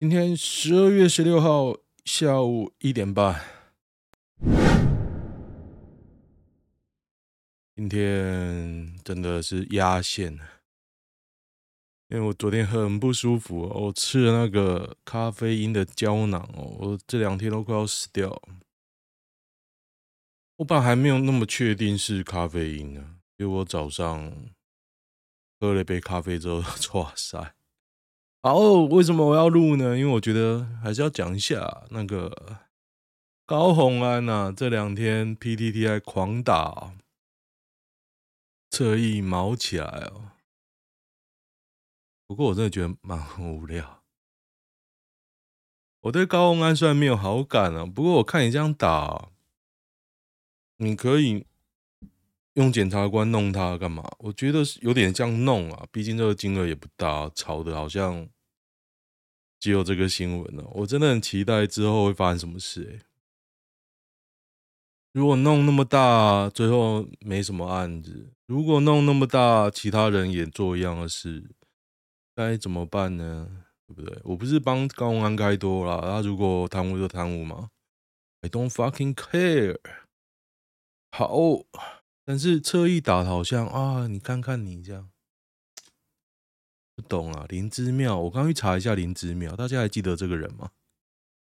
今天十二月十六号下午一点半。今天真的是压线，因为我昨天很不舒服，我吃了那个咖啡因的胶囊哦，我这两天都快要死掉。我本来还没有那么确定是咖啡因呢，因为我早上喝了一杯咖啡之后，哇塞！好，为什么我要录呢？因为我觉得还是要讲一下那个高虹安呐、这两天 PTT 还狂打侧翼毛起来哦。不过我真的觉得蛮无聊。我对高虹安虽然没有好感啊，不过我看你这样打，你可以用检察官弄他干嘛？我觉得有点像弄啊，毕竟这个金额也不大，吵得好像只有这个新闻了。我真的很期待之后会发生什么事欸。如果弄那么大，最后没什么案子；如果弄那么大，其他人也做一样的事，该怎么办呢？对不对？我不是帮高安开脱啦，他如果贪污就贪污嘛，I don't fucking care。好。但是侧翼打的好像啊，你看看你这样，不懂啊。林之妙，我刚去查一下林之妙，大家还记得这个人吗？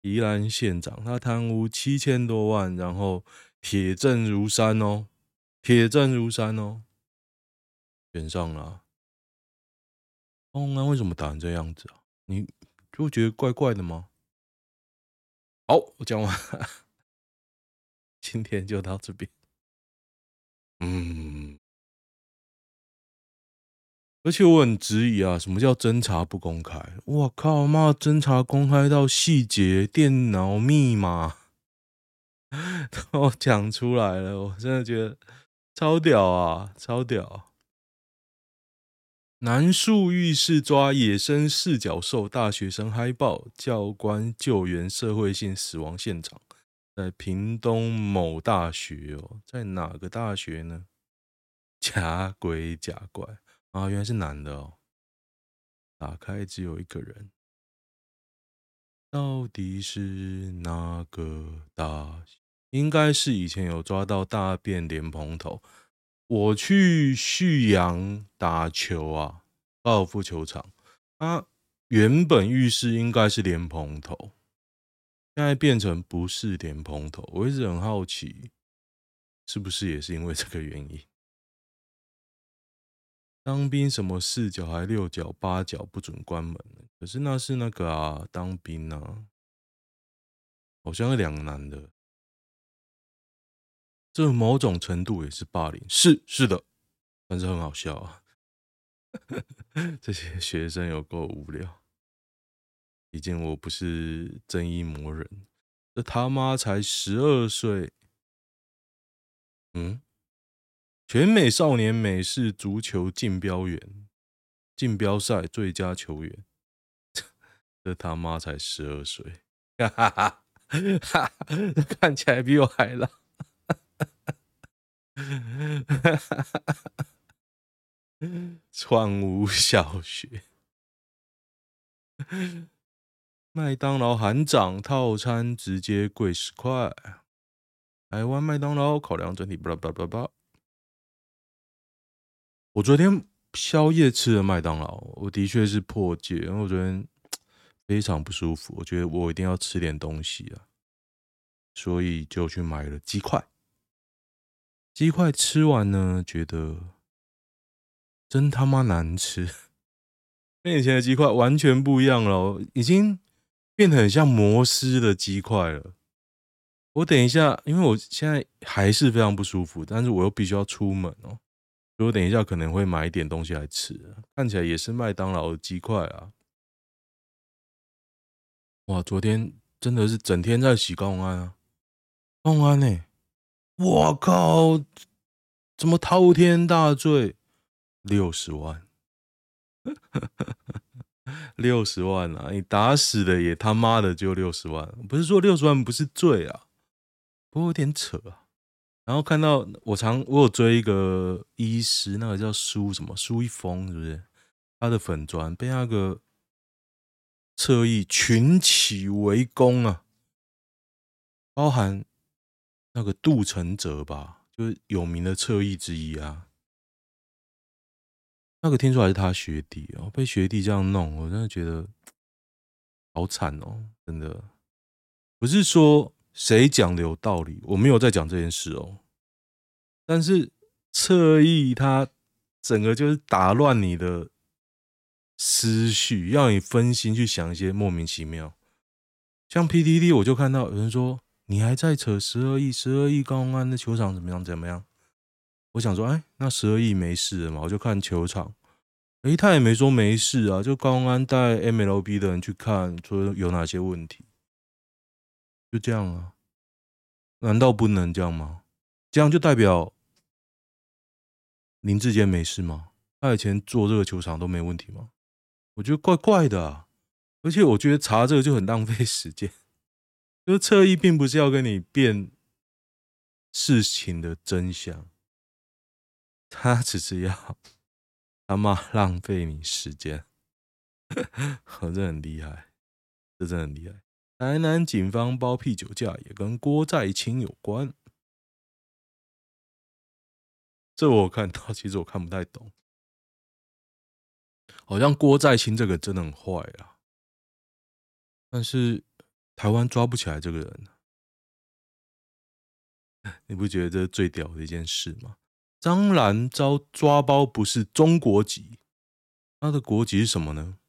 宜兰县长，他贪污七千多万，然后铁证如山哦，铁证如山哦，选上了。高虹安为什么打成这样子啊？你就觉得怪怪的吗？好，我讲完，今天就到这边。嗯，而且我很质疑啊，什么叫侦查不公开？我靠妈，侦查公开到细节、电脑密码都讲出来了，我真的觉得超屌啊，超屌！南树浴室抓野生四脚兽，大学生嗨爆，教官救援社会性死亡现场。在屏东某大学哦，在哪个大学呢？假鬼假怪啊，原来是男的哦。打开只有一个人，到底是哪个大学？应该是以前有抓到大便莲蓬头。我去旭阳打球啊，高尔夫球场，啊，原本浴室应该是莲蓬头。现在变成不是莲蓬头，我一直很好奇，是不是也是因为这个原因？当兵什么四角还六角八角不准关门，可是那是那个啊，当兵啊，好像是两个男的，这某种程度也是霸凌，是是的，但是很好笑啊，这些学生有够无聊。毕竟我不是正义魔人，这他妈才十二岁。嗯，全美少年美式足球竞标员，竞标赛最佳球员，这他妈才十二岁，哈哈哈，看起来比我还老，哈哈哈，创武小学。麦当劳喊涨套餐直接贵十块。台湾麦当劳考量整体，巴拉巴拉巴拉。我昨天宵夜吃了麦当劳，我的确是破戒，因为我昨天非常不舒服，我觉得我一定要吃点东西啊，所以就去买了鸡块。鸡块吃完呢，觉得真他妈难吃，跟以前的鸡块完全不一样了，已经。变得很像摩斯的鸡块了。我等一下，因为我现在还是非常不舒服，但是我又必须要出门哦，所以我等一下可能会买一点东西来吃。看起来也是麦当劳的鸡块啊！哇，昨天真的是整天在洗公安啊，公安呢？我靠，怎么滔天大罪？六十万。六十万啊！你打死的也他妈的就六十万，不是说六十万不是罪啊，不过有点扯啊。然后看到我常我有追一个医师，那个叫苏什么苏一峰，是不是？他的粉专被那个侧翼群起围攻啊，包含那个杜承哲吧，就是有名的侧翼之一啊。那个听说还是他学弟哦，被学弟这样弄，我真的觉得好惨哦，真的不是说谁讲的有道理，我没有在讲这件事哦，但是侧翼他整个就是打乱你的思绪，要你分心去想一些莫名其妙。像 PDD，我就看到有人说，你还在扯十二亿，十二亿高安的球场怎么样怎么样？我想说，哎，那十二亿没事了嘛？我就看球场，哎，他也没说没事啊。就高安带 MLB 的人去看，说有哪些问题，就这样啊？难道不能这样吗？这样就代表林志坚没事吗？他以前做这个球场都没问题吗？我觉得怪怪的啊，而且我觉得查这个就很浪费时间。就是侧翼并不是要跟你辩事情的真相。他只是要 他妈浪费你时间，这很厉害，这真的很厉害。台南警方包庇酒驾也跟郭在清有关，这我看到，其实我看不太懂，好像郭在清这个真的很坏啊，但是台湾抓不起来这个人，你不觉得这是最屌的一件事吗？张兰遭抓包不是中国籍，他的国籍是什么呢？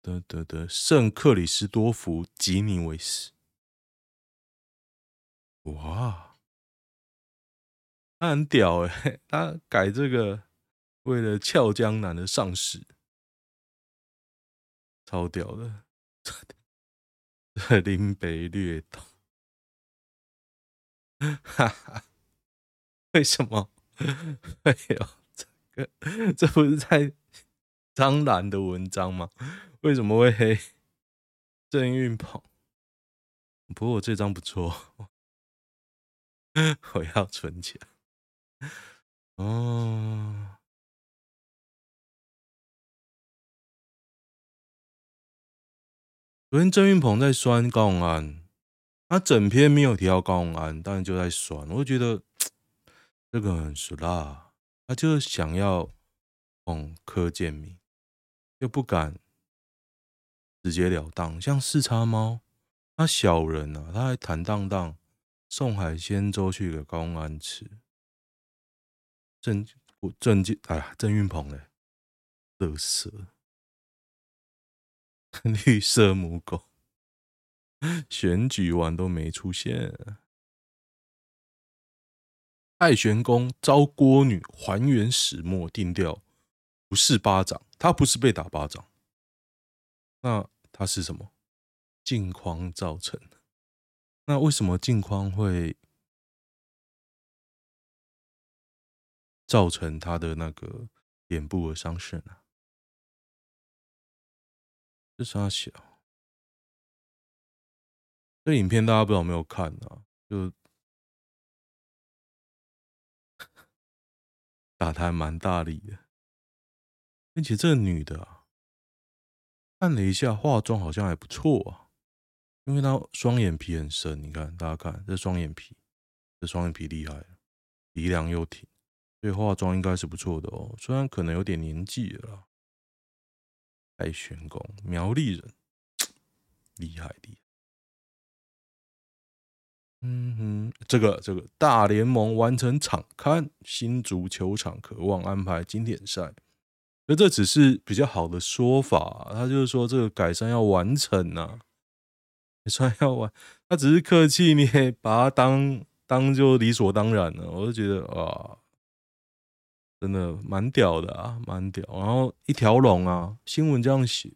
得得得，圣克里斯多福吉尼维斯。哇，他很屌哎，他改这个为了俏江南的上市，超屌的，林北掠岛，哈哈。为什么 会有这个？这不是在张兰的文章吗？为什么会黑郑运鹏？不过我这张不错，我要存钱。哦，昨天郑运鹏在酸高虹安，他整篇没有提到高虹安，但是就在酸，我觉得。这个很俗辣，他就是想要哄柯建铭，又不敢直截了当，像四叉猫，他小人啊，他还坦荡荡送海鲜粥去给公安吃。郑郑建，哎呀，郑运鹏嘞，乐色，绿色母狗，选举完都没出现。爱玄宫招郭女还原始末，定调不是巴掌，他不是被打巴掌，那他是什么？镜框造成的。那为什么镜框会造成他的那个脸部的伤势呢？这啥小？这影片大家不知道有没有看啊？就。打的还蛮大力的，并且这个女的啊，看了一下化妆好像还不错啊，因为她双眼皮很深，你看大家看这双眼皮，这双眼皮厉害，鼻梁又挺，所以化妆应该是不错的哦，虽然可能有点年纪了。爱玄宫苗栗人，厉 害厉害。嗯哼，这个这个大联盟完成场刊，新足球场渴望安排经典赛，那这只是比较好的说法，他就是说这个改善要完成呐、啊，改善要完，他只是客气，你也把它当当就理所当然了，我就觉得啊，真的蛮屌的啊，蛮屌，然后一条龙啊，新闻这样写，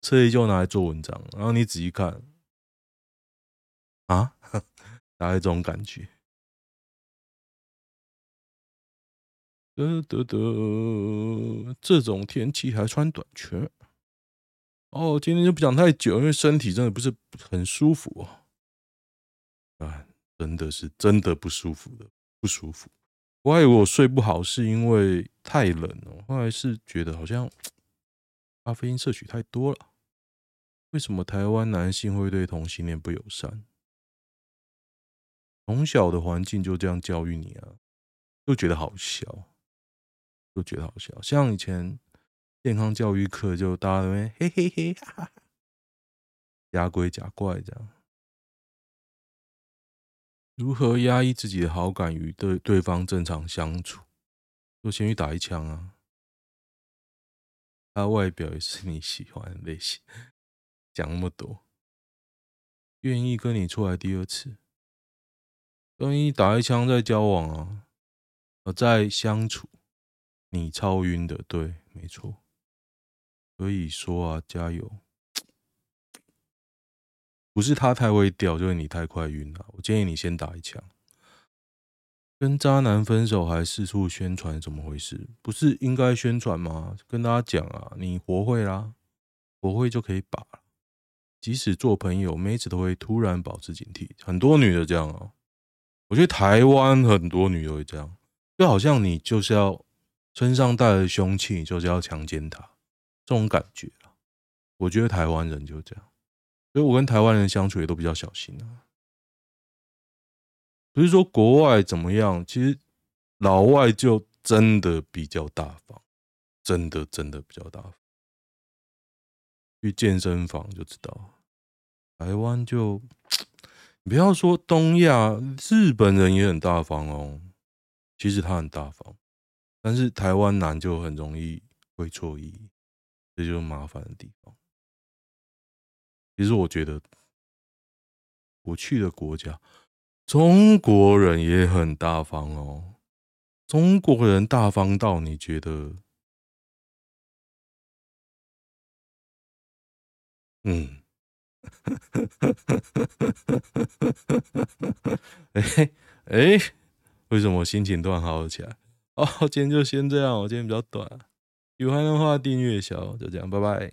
侧翼就拿来做文章，然后你仔细看，大概这种感觉。得得得，这种天气还穿短裙。哦，今天就不讲太久，因为身体真的不是很舒服哦。啊，真的是真的不舒服的，不舒服。我还以为我睡不好是因为太冷哦，后来是觉得好像咖啡因摄取太多了。为什么台湾男性会对同性恋不友善？从小的环境就这样教育你啊，就觉得好笑，就觉得好笑。像以前健康教育课，就大家都会嘿嘿嘿，哈哈，假鬼假怪这样。如何压抑自己的好感与对对方正常相处？就先去打一枪啊！他外表也是你喜欢的类型。讲那么多，愿意跟你出来第二次，跟你打一枪再交往啊，呃，再相处，你超晕的，对，没错，所以说啊，加油，不是他太会钓，就是你太快晕了。我建议你先打一枪。跟渣男分手还四处宣传，怎么回事？不是应该宣传吗？跟大家讲啊，你活会啦，活会就可以把。即使做朋友，妹子都会突然保持警惕。很多女的这样哦，我觉得台湾很多女的会这样，就好像你就是要身上带着凶器，你就是要强奸她这种感觉。我觉得台湾人就这样，所以我跟台湾人相处也都比较小心啊。不是说国外怎么样，其实老外就真的比较大方，真的真的比较大方。去健身房就知道，台湾就不要说东亚，日本人也很大方哦。其实他很大方，但是台湾男就很容易会错意，这就是麻烦的地方。其实我觉得我去的国家，中国人也很大方哦。中国人大方到你觉得？嗯，哎哎，为什么心情突然好起来？哦，今天就先这样，我今天比较短，喜欢的话订阅小，就这样，拜拜。